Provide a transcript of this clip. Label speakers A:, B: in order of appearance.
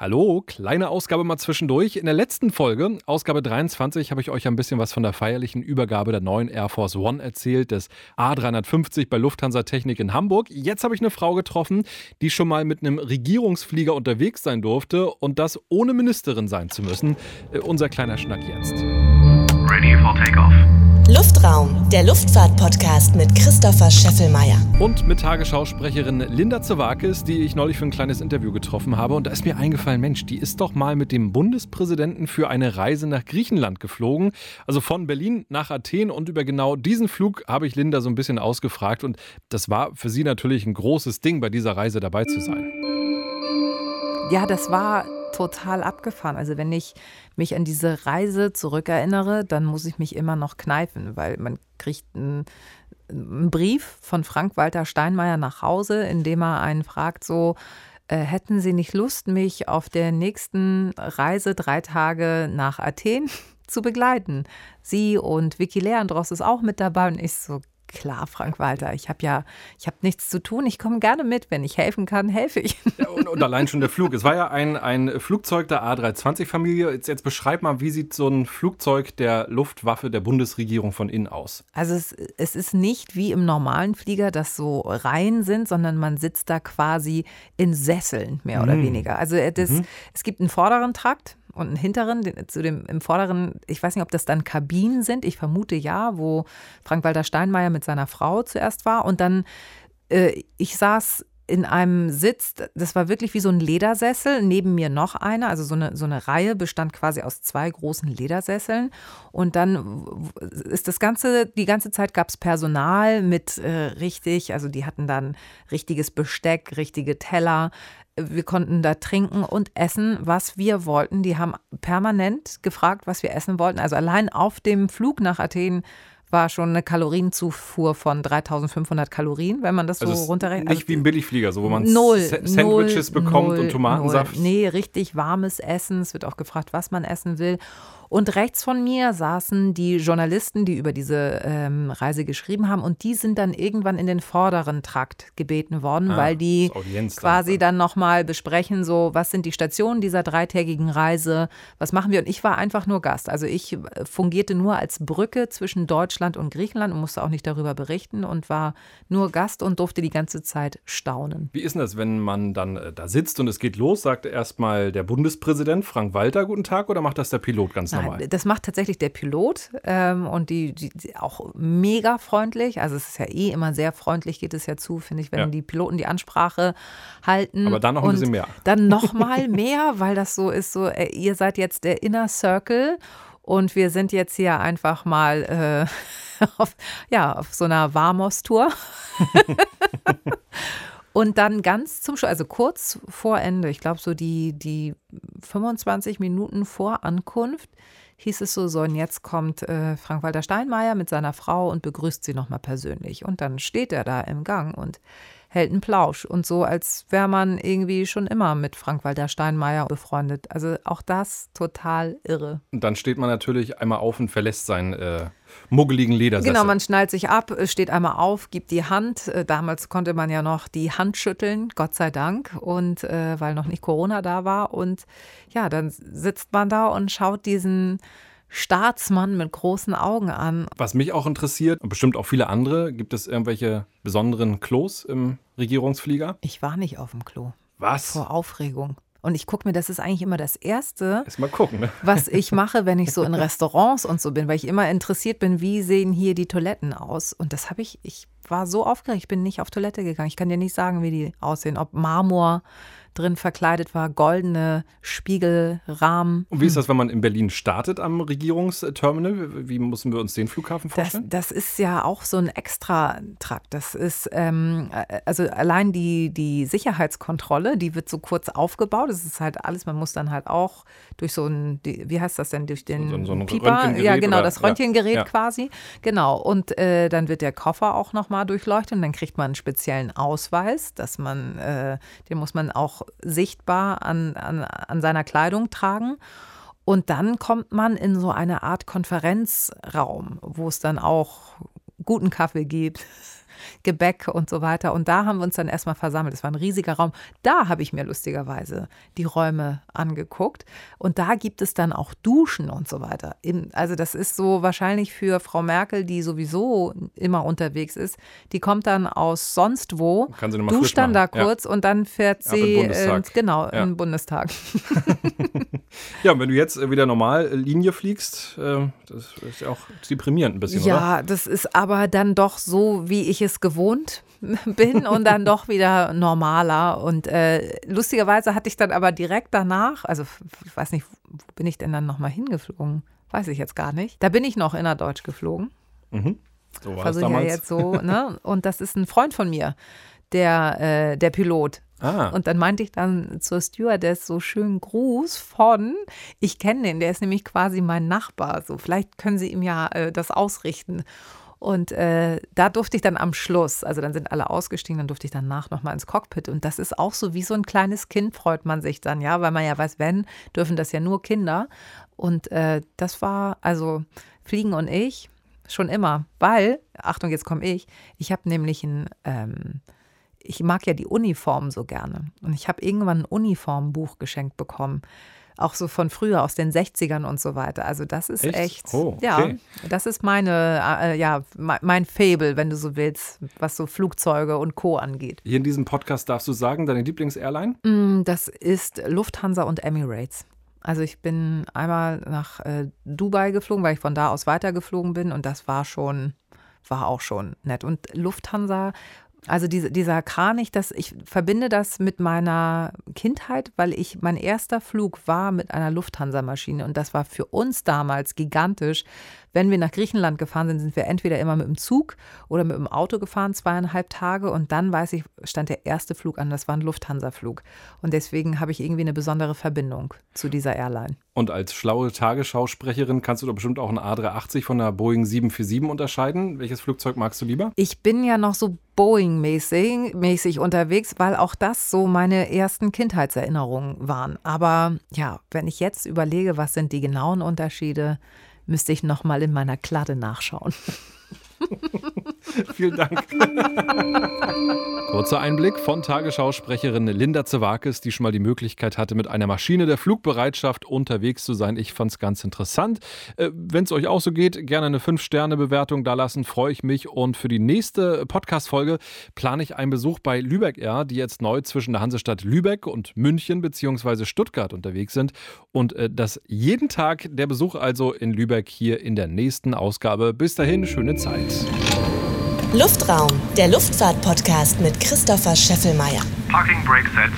A: Hallo, kleine Ausgabe mal zwischendurch. In der letzten Folge, Ausgabe 23, habe ich euch ein bisschen was von der feierlichen Übergabe der neuen Air Force One erzählt, des A350 bei Lufthansa Technik in Hamburg. Jetzt habe ich eine Frau getroffen, die schon mal mit einem Regierungsflieger unterwegs sein durfte und das ohne Ministerin sein zu müssen. Äh, unser kleiner Schnack jetzt. Ready for takeoff.
B: Luftraum, der Luftfahrt-Podcast mit Christopher Scheffelmeier.
A: Und mit Tagesschausprecherin Linda Zewakis, die ich neulich für ein kleines Interview getroffen habe. Und da ist mir eingefallen, Mensch, die ist doch mal mit dem Bundespräsidenten für eine Reise nach Griechenland geflogen. Also von Berlin nach Athen. Und über genau diesen Flug habe ich Linda so ein bisschen ausgefragt. Und das war für sie natürlich ein großes Ding, bei dieser Reise dabei zu sein.
C: Ja, das war total abgefahren. Also wenn ich mich an diese Reise zurückerinnere, dann muss ich mich immer noch kneifen, weil man kriegt einen, einen Brief von Frank-Walter Steinmeier nach Hause, in dem er einen fragt, so, äh, hätten Sie nicht Lust, mich auf der nächsten Reise drei Tage nach Athen zu begleiten? Sie und Vicky Leandros ist auch mit dabei und ich so, klar, Frank Walter, ich habe ja, ich habe nichts zu tun, ich komme gerne mit, wenn ich helfen kann, helfe ich.
A: Ja, und, und, allein schon der Flug. Es war ja ein, ein Flugzeug der A320-Familie. Jetzt, jetzt beschreib mal, wie sieht so ein Flugzeug der Luftwaffe der Bundesregierung von innen aus?
C: Also es, es ist nicht wie im normalen Flieger, dass so Reihen sind, sondern man sitzt da quasi in Sesseln, mehr mhm. oder weniger. Also das, mhm. es gibt einen vorderen Trakt, und einen hinteren, den, zu dem im vorderen, ich weiß nicht, ob das dann Kabinen sind, ich vermute ja, wo Frank-Walter Steinmeier mit seiner Frau zuerst war. Und dann, äh, ich saß in einem Sitz, das war wirklich wie so ein Ledersessel, neben mir noch einer, also so eine, so eine Reihe bestand quasi aus zwei großen Ledersesseln. Und dann ist das Ganze, die ganze Zeit gab es Personal mit äh, richtig, also die hatten dann richtiges Besteck, richtige Teller, wir konnten da trinken und essen, was wir wollten. Die haben permanent gefragt, was wir essen wollten. Also allein auf dem Flug nach Athen war schon eine Kalorienzufuhr von 3500 Kalorien, wenn man das also so runterrechnet.
A: Nicht also wie ein Billigflieger, so wo man
C: null,
A: Sandwiches
C: null,
A: bekommt
C: null,
A: und Tomatensaft.
C: Null. Nee, richtig warmes Essen. Es wird auch gefragt, was man essen will. Und rechts von mir saßen die Journalisten, die über diese ähm, Reise geschrieben haben. Und die sind dann irgendwann in den vorderen Trakt gebeten worden, ah, weil die quasi dann, dann nochmal besprechen, so, was sind die Stationen dieser dreitägigen Reise, was machen wir? Und ich war einfach nur Gast. Also ich äh, fungierte nur als Brücke zwischen Deutschland und Griechenland und musste auch nicht darüber berichten und war nur Gast und durfte die ganze Zeit staunen.
A: Wie ist denn das, wenn man dann äh, da sitzt und es geht los? Sagt erstmal der Bundespräsident Frank Walter guten Tag oder macht das der Pilot ganz normal?
C: Normal. Das macht tatsächlich der Pilot ähm, und die, die, die, auch mega freundlich. Also es ist ja eh immer sehr freundlich, geht es ja zu, finde ich, wenn ja. die Piloten die Ansprache halten.
A: Aber dann noch ein bisschen mehr.
C: Dann noch mal mehr, weil das so ist, so äh, ihr seid jetzt der Inner Circle und wir sind jetzt hier einfach mal äh, auf, ja, auf so einer Warmos-Tour. Und dann ganz zum Schluss, also kurz vor Ende, ich glaube so die, die 25 Minuten vor Ankunft, hieß es so, so und jetzt kommt äh, Frank-Walter Steinmeier mit seiner Frau und begrüßt sie nochmal persönlich. Und dann steht er da im Gang und hält einen Plausch und so, als wäre man irgendwie schon immer mit Frank-Walter Steinmeier befreundet. Also auch das total irre.
A: Und dann steht man natürlich einmal auf und verlässt sein äh, muggeligen Ledersessel.
C: Genau, man schnallt sich ab, steht einmal auf, gibt die Hand. Äh, damals konnte man ja noch die Hand schütteln, Gott sei Dank, und äh, weil noch nicht Corona da war. Und ja, dann sitzt man da und schaut diesen Staatsmann mit großen Augen an.
A: Was mich auch interessiert und bestimmt auch viele andere, gibt es irgendwelche besonderen Klos im Regierungsflieger?
C: Ich war nicht auf dem Klo.
A: Was?
C: Vor Aufregung. Und ich gucke mir, das ist eigentlich immer das Erste,
A: mal gucken, ne?
C: was ich mache, wenn ich so in Restaurants und so bin, weil ich immer interessiert bin, wie sehen hier die Toiletten aus. Und das habe ich, ich war so aufgeregt, ich bin nicht auf Toilette gegangen. Ich kann dir nicht sagen, wie die aussehen, ob Marmor, drin verkleidet war, goldene Spiegelrahmen.
A: Und wie ist das, wenn man in Berlin startet am Regierungsterminal? Wie müssen wir uns den Flughafen vorstellen?
C: Das, das ist ja auch so ein Extra-Trakt. Das ist, ähm, also allein die, die Sicherheitskontrolle, die wird so kurz aufgebaut. Das ist halt alles, man muss dann halt auch durch so ein, wie heißt das denn, durch den
A: so, so ein
C: Pieper? Ja, genau,
A: oder?
C: das Röntgengerät ja. quasi. Genau. Und äh, dann wird der Koffer auch nochmal durchleuchtet und dann kriegt man einen speziellen Ausweis, dass man, äh, den muss man auch sichtbar an, an, an seiner Kleidung tragen. Und dann kommt man in so eine Art Konferenzraum, wo es dann auch guten Kaffee gibt. Gebäck und so weiter. Und da haben wir uns dann erstmal versammelt. Es war ein riesiger Raum. Da habe ich mir lustigerweise die Räume angeguckt. Und da gibt es dann auch Duschen und so weiter. Also das ist so wahrscheinlich für Frau Merkel, die sowieso immer unterwegs ist, die kommt dann aus sonst wo, duscht dann da kurz ja. und dann fährt sie äh, genau ja. im Bundestag.
A: ja, und wenn du jetzt wieder normal Linie fliegst, äh, das ist ja auch deprimierend ein bisschen,
C: ja,
A: oder?
C: Ja, das ist aber dann doch so, wie ich es gewohnt bin und dann doch wieder normaler. Und äh, lustigerweise hatte ich dann aber direkt danach, also ich weiß nicht, wo bin ich denn dann nochmal hingeflogen? Weiß ich jetzt gar nicht. Da bin ich noch innerdeutsch geflogen.
A: Mhm. So war
C: Versuche ja jetzt so, ne? Und das ist ein Freund von mir, der, äh, der Pilot. Ah. Und dann meinte ich dann zur Stewardess so schön Gruß von, ich kenne den, der ist nämlich quasi mein Nachbar. So, vielleicht können Sie ihm ja äh, das ausrichten. Und äh, da durfte ich dann am Schluss, also dann sind alle ausgestiegen, dann durfte ich danach nochmal ins Cockpit. Und das ist auch so wie so ein kleines Kind, freut man sich dann, ja, weil man ja weiß, wenn, dürfen das ja nur Kinder. Und äh, das war, also Fliegen und ich, schon immer, weil, Achtung, jetzt komme ich, ich habe nämlich ein, ähm, ich mag ja die Uniform so gerne. Und ich habe irgendwann ein Uniformbuch geschenkt bekommen. Auch so von früher, aus den 60ern und so weiter. Also das ist echt, echt oh, okay. ja, das ist meine, äh, ja, mein Fable, wenn du so willst, was so Flugzeuge und Co. angeht.
A: Hier in diesem Podcast darfst du sagen, deine Lieblingsairline?
C: Mm, das ist Lufthansa und Emirates. Also ich bin einmal nach äh, Dubai geflogen, weil ich von da aus weitergeflogen bin und das war schon, war auch schon nett. Und Lufthansa also diese, dieser Kranich, das, ich verbinde das mit meiner Kindheit, weil ich mein erster Flug war mit einer Lufthansa-Maschine und das war für uns damals gigantisch. Wenn wir nach Griechenland gefahren sind, sind wir entweder immer mit dem Zug oder mit dem Auto gefahren, zweieinhalb Tage. Und dann, weiß ich, stand der erste Flug an. Das war ein Lufthansa-Flug. Und deswegen habe ich irgendwie eine besondere Verbindung zu dieser Airline.
A: Und als schlaue Tagesschausprecherin kannst du doch bestimmt auch ein A380 von einer Boeing 747 unterscheiden. Welches Flugzeug magst du lieber?
C: Ich bin ja noch so Boeing-mäßig mäßig unterwegs, weil auch das so meine ersten Kindheitserinnerungen waren. Aber ja, wenn ich jetzt überlege, was sind die genauen Unterschiede, müsste ich noch mal in meiner Kladde nachschauen.
A: Vielen Dank. Kurzer Einblick von Tagesschausprecherin Linda Zewakis, die schon mal die Möglichkeit hatte, mit einer Maschine der Flugbereitschaft unterwegs zu sein. Ich fand es ganz interessant. Äh, Wenn es euch auch so geht, gerne eine 5-Sterne-Bewertung da lassen, freue ich mich. Und für die nächste Podcast-Folge plane ich einen Besuch bei Lübeck Air, die jetzt neu zwischen der Hansestadt Lübeck und München bzw. Stuttgart unterwegs sind. Und äh, das jeden Tag der Besuch also in Lübeck hier in der nächsten Ausgabe. Bis dahin, schöne Zeit.
B: Luftraum, der Luftfahrt-Podcast mit Christopher Scheffelmeier.
D: Parking Brake Set.